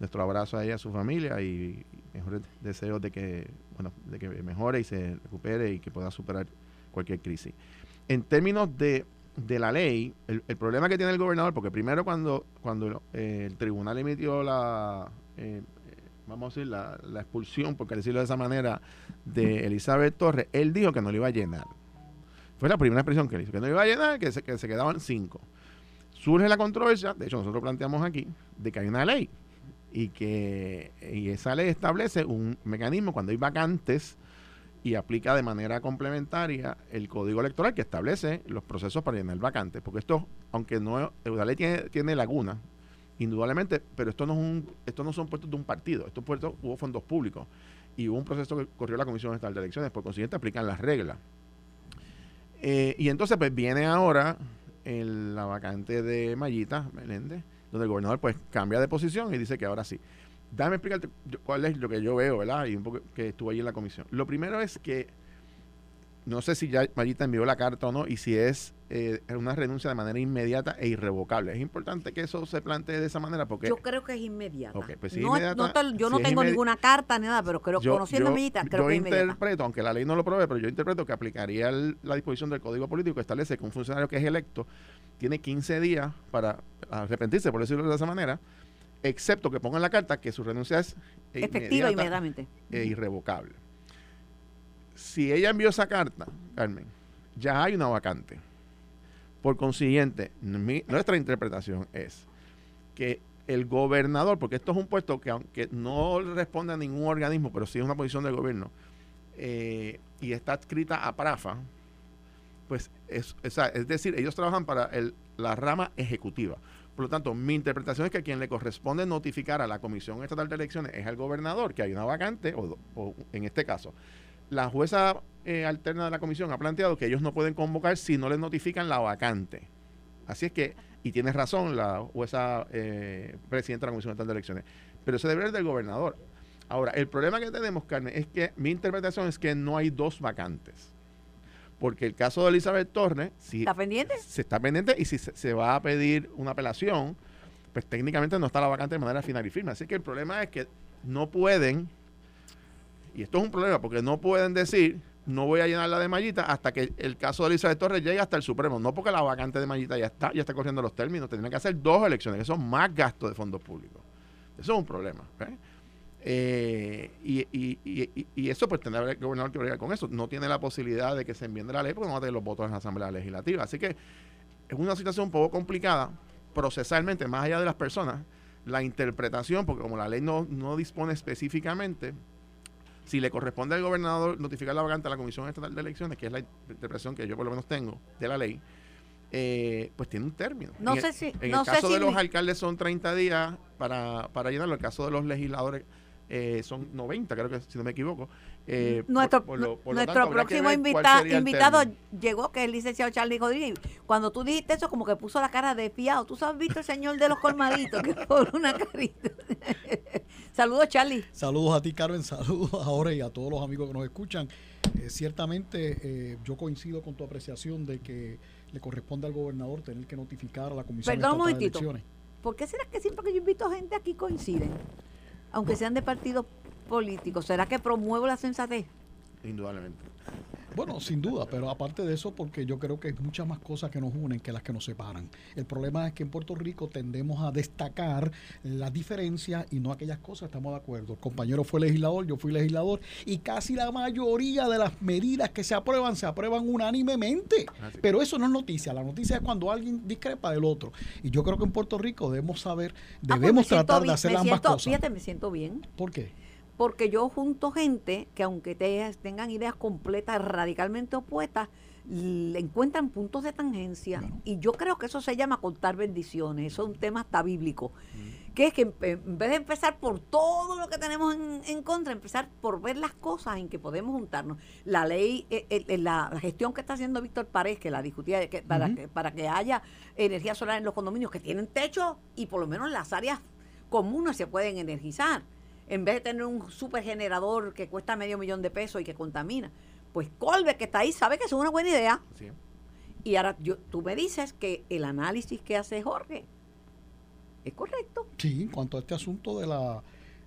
nuestro abrazo a ella, a su familia y, mejores deseos de que, bueno, de que mejore y se recupere y que pueda superar cualquier crisis. En términos de, de la ley, el, problema que tiene el gobernador, porque primero cuando, cuando el tribunal emitió la vamos a decir, la, la expulsión, por decirlo de esa manera, de Elizabeth Torres, él dijo que no lo iba a llenar. Fue la primera expresión que él hizo, que no iba a llenar, que se, que se quedaban cinco. Surge la controversia, de hecho nosotros planteamos aquí, de que hay una ley y que esa ley establece un mecanismo cuando hay vacantes y aplica de manera complementaria el código electoral que establece los procesos para llenar vacantes. Porque esto, aunque no la ley tiene, tiene lagunas, indudablemente, pero esto no, es un, esto no son puestos de un partido, estos puestos hubo fondos públicos y hubo un proceso que corrió la Comisión Estatal de Elecciones, por consiguiente aplican las reglas. Eh, y entonces pues viene ahora en la vacante de Mayita Meléndez, donde el gobernador pues cambia de posición y dice que ahora sí. Dame explicarte cuál es lo que yo veo, ¿verdad? Y un poco que estuvo ahí en la comisión. Lo primero es que no sé si ya Mayita envió la carta o no y si es eh, una renuncia de manera inmediata e irrevocable. Es importante que eso se plantee de esa manera porque... Yo creo que es inmediata. Pues yo no tengo ninguna carta ni nada, pero creo, que conociendo a Mayita, creo que es interpreto, aunque la ley no lo provee, pero yo interpreto que aplicaría la disposición del Código Político que establece que un funcionario que es electo tiene 15 días para arrepentirse, por decirlo de esa manera, excepto que ponga en la carta que su renuncia es efectiva inmediatamente e irrevocable si ella envió esa carta, Carmen, ya hay una vacante. Por consiguiente, nuestra interpretación es que el gobernador, porque esto es un puesto que aunque no responde a ningún organismo, pero sí es una posición del gobierno, eh, y está escrita a Prafa, pues es, es decir, ellos trabajan para el, la rama ejecutiva. Por lo tanto, mi interpretación es que quien le corresponde notificar a la Comisión Estatal de Elecciones es al gobernador que hay una vacante, o, en este caso, la jueza eh, alterna de la comisión ha planteado que ellos no pueden convocar si no les notifican la vacante. Así es que, y tiene razón la jueza eh, presidenta de la Comisión Estatal de Elecciones, pero eso debe ser del gobernador. Ahora, el problema que tenemos, Carmen, es que mi interpretación es que no hay dos vacantes. Porque el caso de Elizabeth Torres, si ¿Está pendiente? Se está pendiente y si se, va a pedir una apelación, pues técnicamente no está la vacante de manera final y firme. Así que el problema es que no pueden, y esto es un problema, porque no pueden decir, no voy a llenar la de Mallita hasta que el caso de Elizabeth Torres llegue hasta el Supremo. No porque la vacante de Mallita ya está, ya está corriendo los términos. Tendrían que hacer dos elecciones, que son más gastos de fondos públicos. Eso es un problema. Eh, y, y, y, eso pues tendrá el gobernador que bregar con eso. No tiene la posibilidad de que se enmiende la ley porque no va a tener los votos en la Asamblea Legislativa. Así que es una situación un poco complicada procesalmente, más allá de las personas, la interpretación, porque como la ley no, no dispone específicamente, si le corresponde al gobernador notificar la vacante a la Comisión Estatal de Elecciones, que es la interpretación que yo por lo menos tengo de la ley, eh, pues tiene un término. No en sé si. En el caso de los alcaldes son 30 días para, para llenarlo, en el caso de los legisladores eh, son 90, creo que si no me equivoco. Eh, nuestro nuestro próximo invitado llegó, que es el licenciado Charlie Rodríguez. Cuando tú dijiste eso, como que puso la cara de fiado. Tú sabes, visto el señor de los colmaditos, que por una carita. saludos, Charlie. Saludos a ti, Carmen. Saludos ahora y a todos los amigos que nos escuchan. Eh, ciertamente, yo coincido con tu apreciación de que le corresponde al gobernador tener que notificar a la Comisión Perdón, de Elecciones. ¿Por qué será que siempre que yo invito gente aquí coinciden? Aunque sean de partidos políticos? ¿Será que promuevo la sensatez? Indudablemente. Bueno, sin duda, pero aparte de eso, porque yo creo que hay muchas más cosas que nos unen que las que nos separan. El problema es que en Puerto Rico tendemos a destacar las diferencias y no aquellas cosas, estamos de acuerdo. El compañero fue legislador, yo fui legislador, y casi la mayoría de las medidas que se aprueban se aprueban unánimemente. Ah, pero eso no es noticia, la noticia es cuando alguien discrepa del otro. Y yo creo que en Puerto Rico debemos saber, ah, pues debemos tratar de hacer ambas cosas. Fíjate, me siento bien. ¿Por qué? Porque yo junto gente que aunque tengan ideas completas, radicalmente opuestas, le encuentran puntos de tangencia. Y yo creo que eso se llama contar bendiciones. Eso es un tema hasta bíblico. Mm. Que es que en vez de empezar por todo lo que tenemos en, contra, empezar por ver las cosas en que podemos juntarnos. La ley, eh, la, gestión que está haciendo Víctor Párez, que la discutía que, para, que, para que haya energía solar en los condominios que tienen techo y por lo menos las áreas comunes se pueden energizar en vez de tener un supergenerador que cuesta medio millón de pesos y que contamina. Pues Colbert, que está ahí, sabe que es una buena idea. Y ahora yo, tú me dices que el análisis que hace Jorge es correcto. Sí, en cuanto a este asunto de la,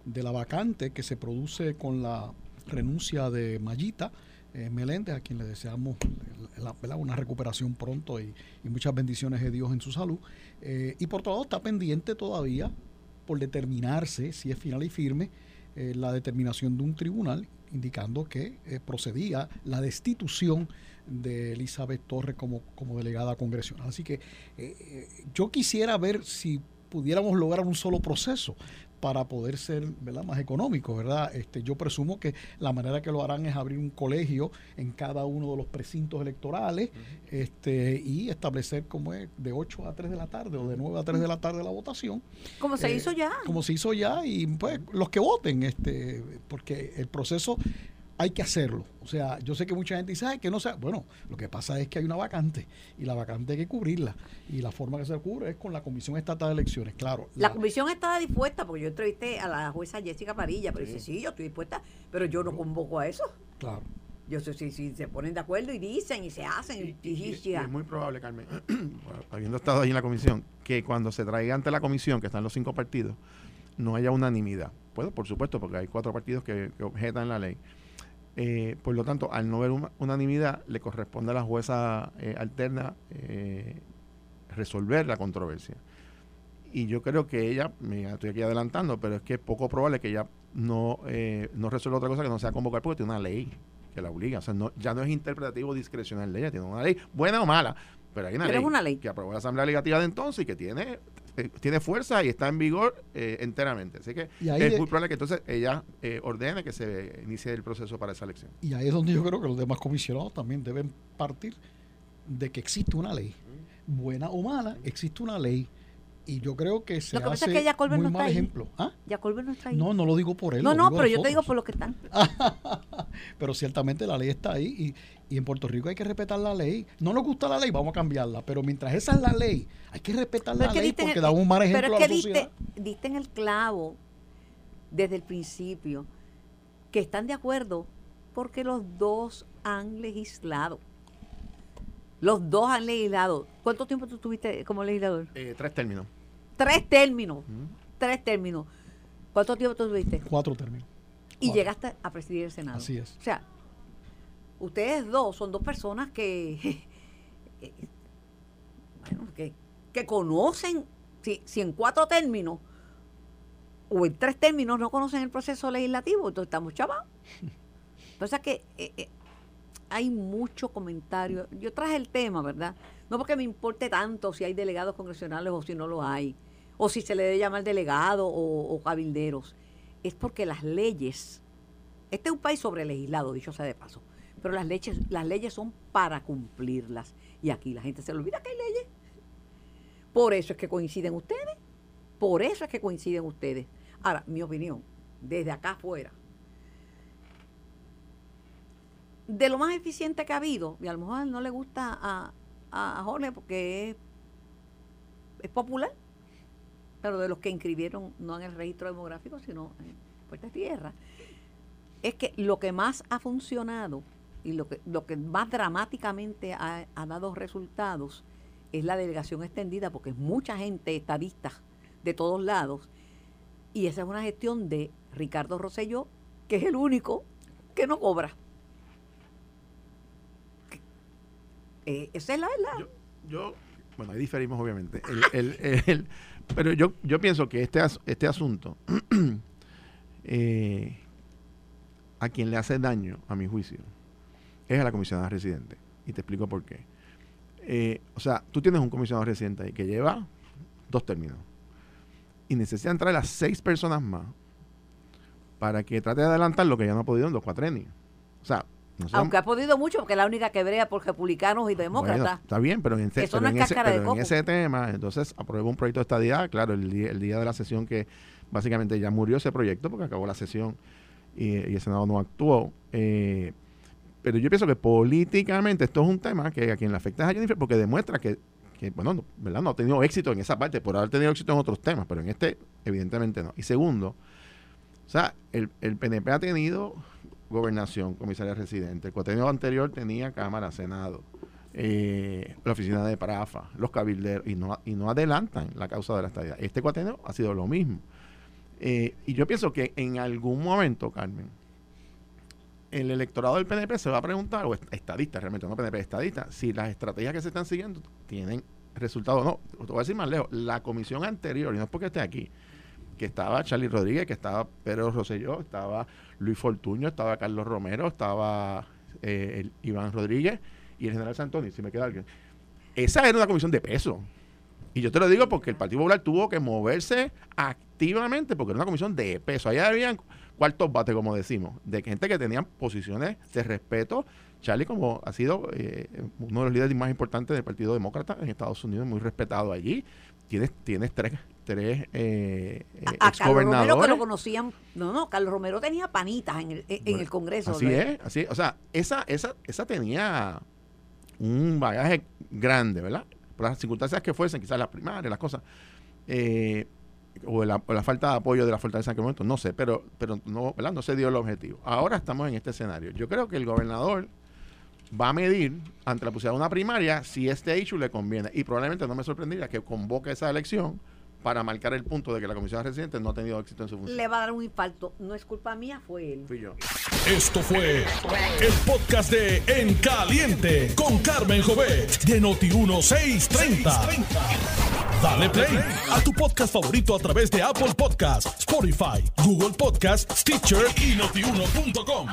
de la vacante que se produce con la renuncia de Mayita eh, Meléndez, a quien le deseamos una recuperación pronto y, muchas bendiciones de Dios en su salud. Eh, y por otro lado, está pendiente todavía por determinarse, si es final y firme, eh, la determinación de un tribunal indicando que eh, procedía la destitución de Elizabeth Torres como, como delegada congresional. Así que eh, yo quisiera ver si pudiéramos lograr un solo proceso para poder ser ¿verdad? más económico, ¿verdad? Este, yo presumo que la manera que lo harán es abrir un colegio en cada uno de los precintos electorales este, y establecer como es de 8 a 3 de la tarde o de 9 a 3 de la tarde la votación. Como se hizo ya. Como se hizo ya y pues los que voten, este, porque el proceso hay que hacerlo. O sea, yo sé que mucha gente dice, Ay, que no sea. Bueno, lo que pasa es que hay una vacante y la vacante hay que cubrirla. Y la forma que se cubre es con la Comisión Estatal de Elecciones, claro. La, comisión está dispuesta, porque yo entrevisté a la jueza Jessica Parilla, pero dice, sí, yo estoy dispuesta, pero yo no convoco a eso. Claro. Yo sé si, si se ponen de acuerdo y dicen y se hacen. Y, es muy probable, Carmen, habiendo estado ahí en la comisión, que cuando se traiga ante la comisión, que están los cinco partidos, no haya unanimidad. Puedo, por supuesto, porque hay cuatro partidos que objetan la ley eh, por lo tanto, al no haber unanimidad, le corresponde a la jueza eh, alterna eh, resolver la controversia. Y yo creo que ella, me estoy aquí adelantando, pero es que es poco probable que ella no, no resuelva otra cosa que no sea convocar porque tiene una ley que la obliga. O sea, no, ya no es interpretativo discrecional de ella, tiene una ley, buena o mala, pero hay una, ley, que aprobó la Asamblea Legislativa de entonces y que tiene eh, tiene fuerza y está en vigor eh, enteramente. Así que Y ahí es de- muy probable que entonces ella eh, ordene que se inicie el proceso para esa elección. Y ahí es donde yo creo que los demás comisionados también deben partir de que existe una ley. Buena o mala, existe una ley. Y yo creo que se Lo que pasa hace es que ya Colbert muy no está mal ahí. ejemplo. ¿Ah? Ya Colbert no está ahí. No, no lo digo por él. no, lo no, pero yo te digo por los que están. Pero ciertamente la ley está ahí y, y en Puerto Rico hay que respetar la ley. No nos gusta la ley, vamos a cambiarla. Pero mientras esa es la ley, hay que respetar Pero la es que ley diste porque el- da un mal ejemplo Pero a es la que diste, sociedad. diste en el clavo desde el principio que están de acuerdo porque los dos han legislado. Los dos han legislado. ¿Cuánto tiempo tú estuviste como legislador? Eh, tres términos. Tres términos. Tres términos. ¿Cuánto tiempo tú tuviste? Cuatro términos. Y Cuatro. llegaste a presidir el Senado. Así es. O sea, ustedes dos son dos personas que, eh, bueno, que, que conocen, si, si en cuatro términos o en tres términos no conocen el proceso legislativo, entonces estamos chavados. Entonces que eh, eh, hay mucho comentario. Yo traje el tema, ¿verdad? No porque me importe tanto si hay delegados congresionales o si no los hay, o si se le debe llamar delegado o, o cabilderos. Es porque las leyes, este es un país sobre legislado, dicho sea de paso, pero las leyes, las leyes son para cumplirlas. Y aquí la gente se le olvida que hay leyes. Por eso es que coinciden ustedes. Por eso es que coinciden ustedes. Ahora, mi opinión, desde acá afuera, de lo más eficiente que ha habido, y a lo mejor no le gusta a, a Jorge porque es, es popular, pero de los que inscribieron no en el registro demográfico, sino en Puertas Tierra, es que lo que más ha funcionado y lo que, lo que más dramáticamente ha, ha dado resultados es la delegación extendida, porque es mucha gente estadista de todos lados, y esa es una gestión de Ricardo Rosselló, que es el único que no cobra. Eh, esa es la verdad. Yo, yo- bueno, ahí diferimos obviamente. Pero yo, yo pienso que este, este asunto, eh, a quien le hace daño, a mi juicio, es a la comisionada residente. Y te explico por qué. Eh, o sea, tú tienes un comisionado residente ahí que lleva dos términos. Y necesita entrar a las seis personas más para que trate de adelantar lo que ya no ha podido en los cuatrenios. O sea, no Aunque ha podido mucho, porque es la única que brea por republicanos y demócratas. bueno, está bien, pero en, pero en ese, pero en ese tema, entonces aprueba un proyecto de estadía, claro, el día, el día de la sesión que básicamente ya murió ese proyecto porque acabó la sesión y, y el Senado no actuó. eh, pero yo pienso que políticamente esto es un tema que a quien le afecta es a Jennifer porque demuestra que, que, bueno, no, ¿verdad? no ha tenido éxito en esa parte, por haber tenido éxito en otros temas, pero en este evidentemente no. Y segundo, o sea, el, el PNP ha tenido gobernación, comisaria residente. El cuatrienio anterior tenía Cámara, Senado, eh, la oficina de Parafa, los cabilderos, y no, y no adelantan la causa de la estadía. Este cuatrienio ha sido lo mismo. Eh, y yo pienso que en algún momento, Carmen, el electorado del PNP se va a preguntar, o est- estadista realmente, no PNP, estadista, si las estrategias que se están siguiendo tienen resultado o no. Te voy a decir más lejos, la comisión anterior, y no es porque esté aquí, que estaba Charlie Rodríguez, que estaba Pedro Rosselló, estaba Luis Fortuño, estaba Carlos Romero, estaba eh, Iván Rodríguez y el general Santoni, si me queda alguien. Esa era una comisión de peso. Y yo te lo digo porque el Partido Popular tuvo que moverse activamente porque era una comisión de peso. Allá habían cuartos bate, como decimos, de gente que tenían posiciones de respeto. Charlie, como ha sido eh, uno de los líderes más importantes del Partido Demócrata en Estados Unidos, muy respetado allí. Tienes, tienes tres, tres eh, eh, A, a Carlos Romero que lo conocían. No, no, Carlos Romero tenía panitas en el, en Bueno, el Congreso. Así es, así. O sea, esa, esa, esa tenía un bagaje grande, ¿verdad? Por las circunstancias que fuesen, quizás las primarias, las cosas. eh, o, la, o la falta de apoyo de la fortaleza en aquel momento, no sé, pero, pero no, ¿verdad? no se dio el objetivo. Ahora estamos en este escenario. Yo creo que el gobernador va a medir ante la posibilidad de una primaria si este issue le conviene. Y probablemente no me sorprendería que convoque esa elección para marcar el punto de que la comisión residente no ha tenido éxito en su función. Le va a dar un infarto. No es culpa mía, fue él. Fui yo. Esto fue el podcast de En Caliente con Carmen Jovet de Noti1630. Dale play a tu podcast favorito a través de Apple Podcasts, Spotify, Google Podcasts, Stitcher y notiuno.com.